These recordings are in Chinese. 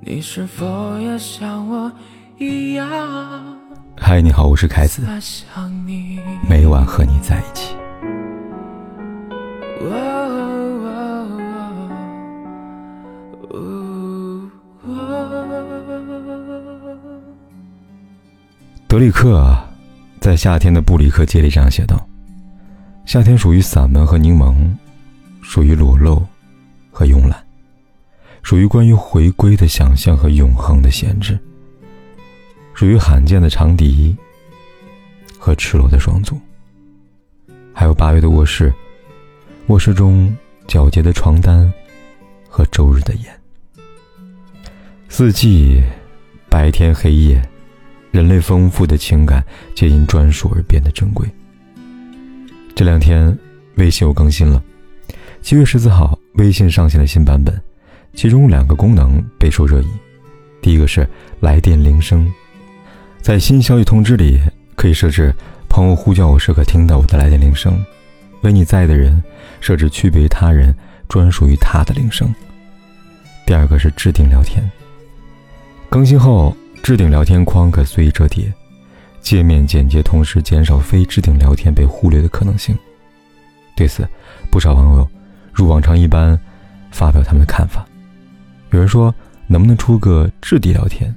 你是否也像我一样？嗨，你好，我是凯子，每晚和你在一起。德里克在夏天的布里克街里这样写道：“夏天属于散文和柠檬，属于裸露和慵懒。”属于关于回归的想象和永恒的限制，属于罕见的长笛和赤裸的双足，还有八月的卧室，卧室中皎洁的床单和周日的烟。四季，白天黑夜，人类丰富的情感皆因专属而变得珍贵。这两天，微信又更新了，七月十四号，微信上线了新版本。其中两个功能备受热议，第一个是来电铃声，在新消息通知里可以设置朋友呼叫我时可听到我的来电铃声，为你在的人设置区别于他人、专属于他的铃声。第二个是置顶聊天，更新后置顶聊天框可随意折叠，界面简洁，同时减少非置顶聊天被忽略的可能性。对此，不少网友如往常一般发表他们的看法。有人说，能不能出个置顶聊天？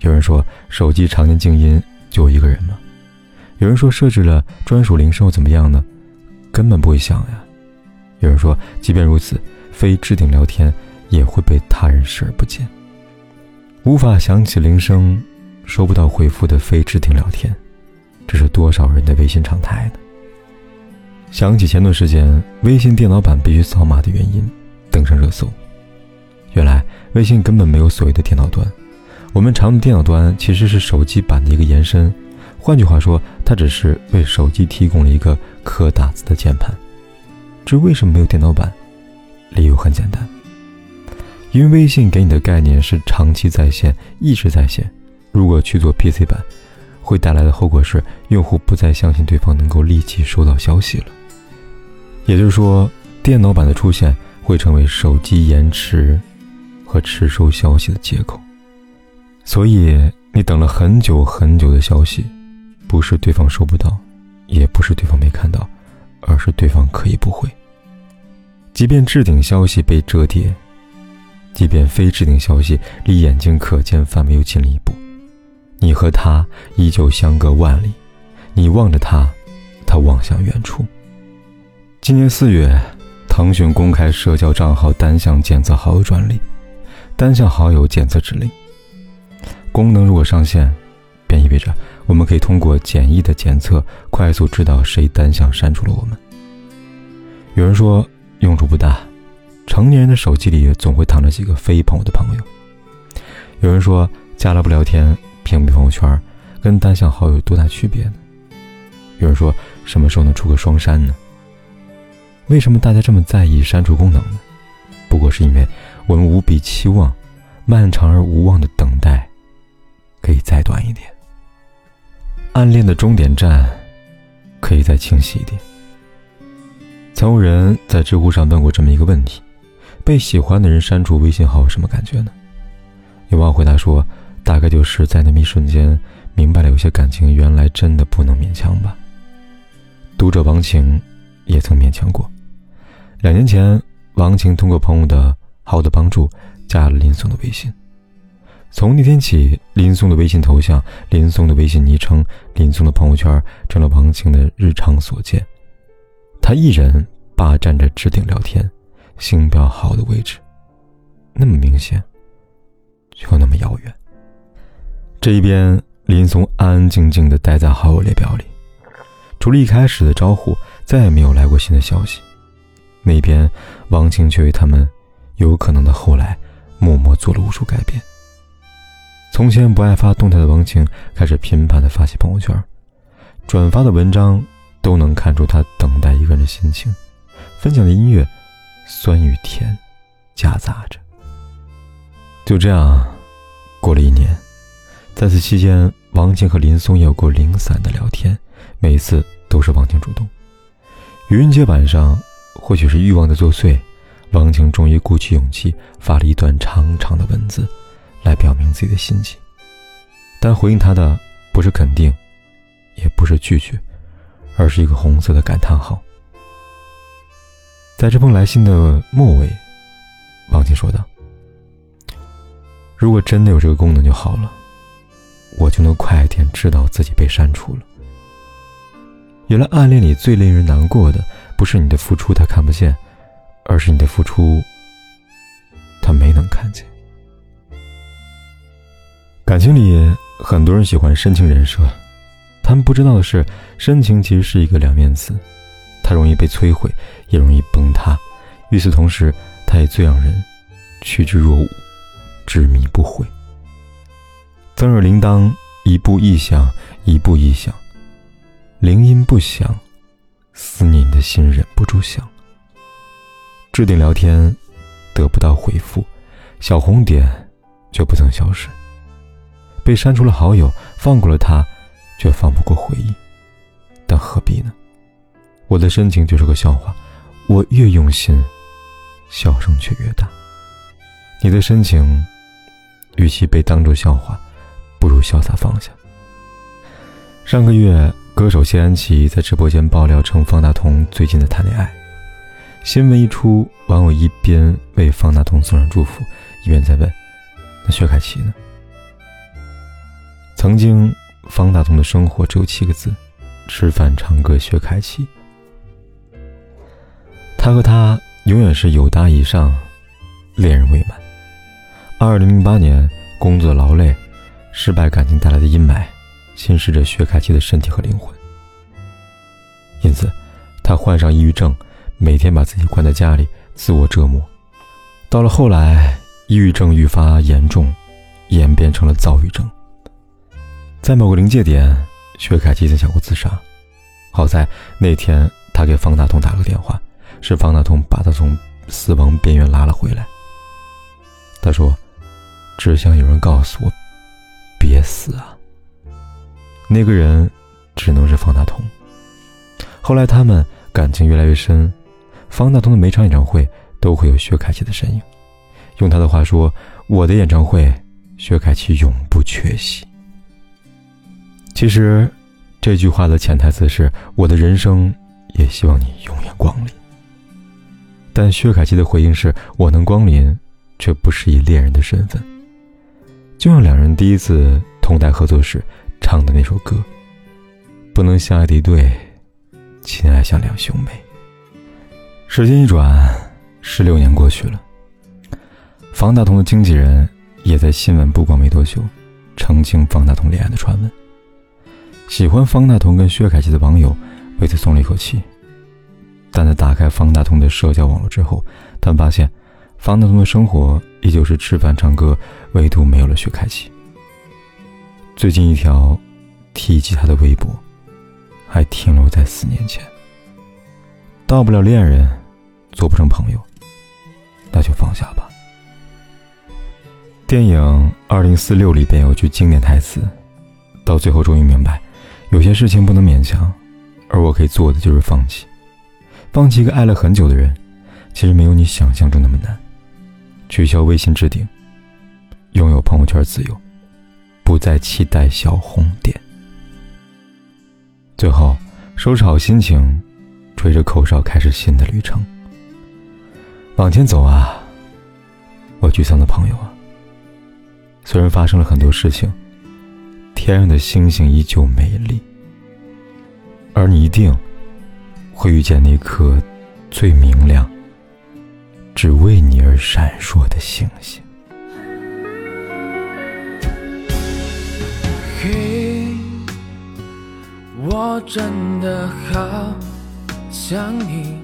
有人说，手机常年静音就我一个人吗？有人说，设置了专属铃声又怎么样呢？根本不会响呀。有人说，即便如此，非置顶聊天也会被他人视而不见。无法响起铃声，收不到回复的非置顶聊天，这是多少人的微信常态呢？想起前段时间微信电脑版必须扫码的原因，登上热搜。原来微信根本没有所谓的电脑端，我们常用的电脑端其实是手机版的一个延伸。换句话说，它只是为手机提供了一个可打字的键盘。至于为什么没有电脑版，理由很简单，因为微信给你的概念是长期在线，一直在线。如果去做 PC 版，会带来的后果是用户不再相信对方能够立即收到消息了。也就是说，电脑版的出现会成为手机延迟。和迟收消息的借口，所以你等了很久很久的消息，不是对方收不到，也不是对方没看到，而是对方可以不回。即便置顶消息被折叠，即便非置顶消息离眼睛可见范围又近了一步，你和他依旧相隔万里，你望着他，他望向远处。今年四月，腾讯公开社交账号单向检测好友专利。单向好友检测指令功能如果上线，便意味着我们可以通过简易的检测，快速知道谁单向删除了我们。有人说用处不大，成年人的手机里总会躺着几个非朋友的朋友。有人说加了不聊天，屏蔽朋友圈，跟单向好友有多大区别呢？有人说什么时候能出个双删呢？为什么大家这么在意删除功能呢？不过是因为。我们无比期望，漫长而无望的等待，可以再短一点。暗恋的终点站，可以再清晰一点。曾有人在知乎上问过这么一个问题：被喜欢的人删除微信号，什么感觉呢？有网友回答说：“大概就是在那么一瞬间，明白了有些感情原来真的不能勉强吧。”读者王晴也曾勉强过。两年前，王晴通过朋友的。好的帮助，加了林松的微信。从那天起，林松的微信头像、林松的微信昵称、林松的朋友圈，成了王晴的日常所见。他一人霸占着置顶聊天、星标好的位置，那么明显，却又那么遥远。这一边，林松安安静静的待在好友列表里，除了一开始的招呼，再也没有来过新的消息。那边，王晴却为他们。有可能的后来，默默做了无数改变。从前不爱发动态的王晴，开始频繁的发起朋友圈，转发的文章都能看出他等待一个人的心情。分享的音乐，酸与甜，夹杂着。就这样，过了一年，在此期间，王晴和林松有过零散的聊天，每次都是王晴主动。愚人节晚上，或许是欲望的作祟。王晴终于鼓起勇气发了一段长长的文字，来表明自己的心迹，但回应他的不是肯定，也不是拒绝，而是一个红色的感叹号。在这封来信的末尾，王静说道：“如果真的有这个功能就好了，我就能快一点知道自己被删除了。原来暗恋里最令人难过的，不是你的付出他看不见，而是你的付出他没能看见。感情里很多人喜欢深情人设，他们不知道的是，深情其实是一个两面词。”它容易被摧毁，也容易崩塌。与此同时，它也最让人趋之若鹜，执迷不悔。曾耳铃铛，一步一响，一步一响，铃音不响，思念的心忍不住想。置顶聊天，得不到回复，小红点却不曾消失。被删除了好友，放过了他，却放不过回忆。但何必呢？我的深情就是个笑话，我越用心，笑声却越大。你的深情，与其被当作笑话，不如潇洒放下。上个月，歌手谢安琪在直播间爆料称方大同最近在谈恋爱。新闻一出，网友一边为方大同送上祝福，一边在问：“那薛凯琪呢？”曾经，方大同的生活只有七个字：吃饭、唱歌、薛凯琪。他和她永远是友达以上，恋人未满。二零零八年，工作劳累、失败感情带来的阴霾，侵蚀着薛凯琪的身体和灵魂。因此，他患上抑郁症，每天把自己关在家里，自我折磨。到了后来，抑郁症愈发严重，演变成了躁郁症。在某个临界点，薛凯琪曾想过自杀。好在那天，他给方大同打了个电话。是方大同把他从死亡边缘拉了回来。他说：“只想有人告诉我，别死啊。”那个人只能是方大同。后来他们感情越来越深，方大同的每场演唱会都会有薛凯琪的身影。用他的话说：“我的演唱会，薛凯琪永不缺席。”其实，这句话的潜台词是：我的人生也希望你永远光临。但薛凯琪的回应是：“我能光临，却不是以恋人的身份。”就像两人第一次同台合作时唱的那首歌：“不能相爱的一对，亲爱像两兄妹。”时间一转，十六年过去了。方大同的经纪人也在新闻曝光没多久，澄清方大同恋爱的传闻。喜欢方大同跟薛凯琪的网友为此松了一口气。但在打开方大同的社交网络之后，他们发现，方大同的生活依旧是吃饭唱歌，唯独没有了薛凯琪。最近一条提及他的微博，还停留在四年前。到不了恋人，做不成朋友，那就放下吧。电影《二零四六》里边有句经典台词，到最后终于明白，有些事情不能勉强，而我可以做的就是放弃。放弃一个爱了很久的人，其实没有你想象中那么难。取消微信置顶，拥有朋友圈自由，不再期待小红点。最后，收拾好心情，吹着口哨，开始新的旅程。往前走啊，我沮丧的朋友啊。虽然发生了很多事情，天上的星星依旧美丽，而你一定。会遇见那颗最明亮、只为你而闪烁的星星。嘿，我真的好想你。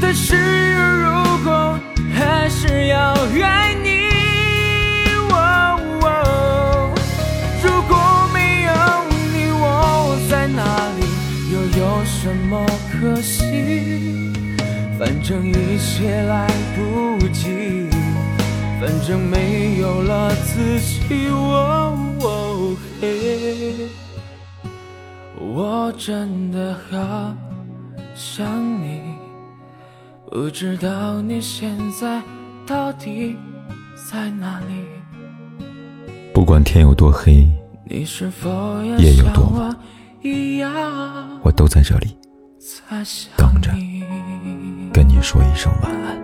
但是如果还是要爱你。如果没有你，我在哪里，又有什么可惜？反正一切来不及，反正没有了自己。我我真的好想你，不知道你现在到底在哪里？不管天有多黑，夜有多晚。我都在这里等着，跟你说一声晚安。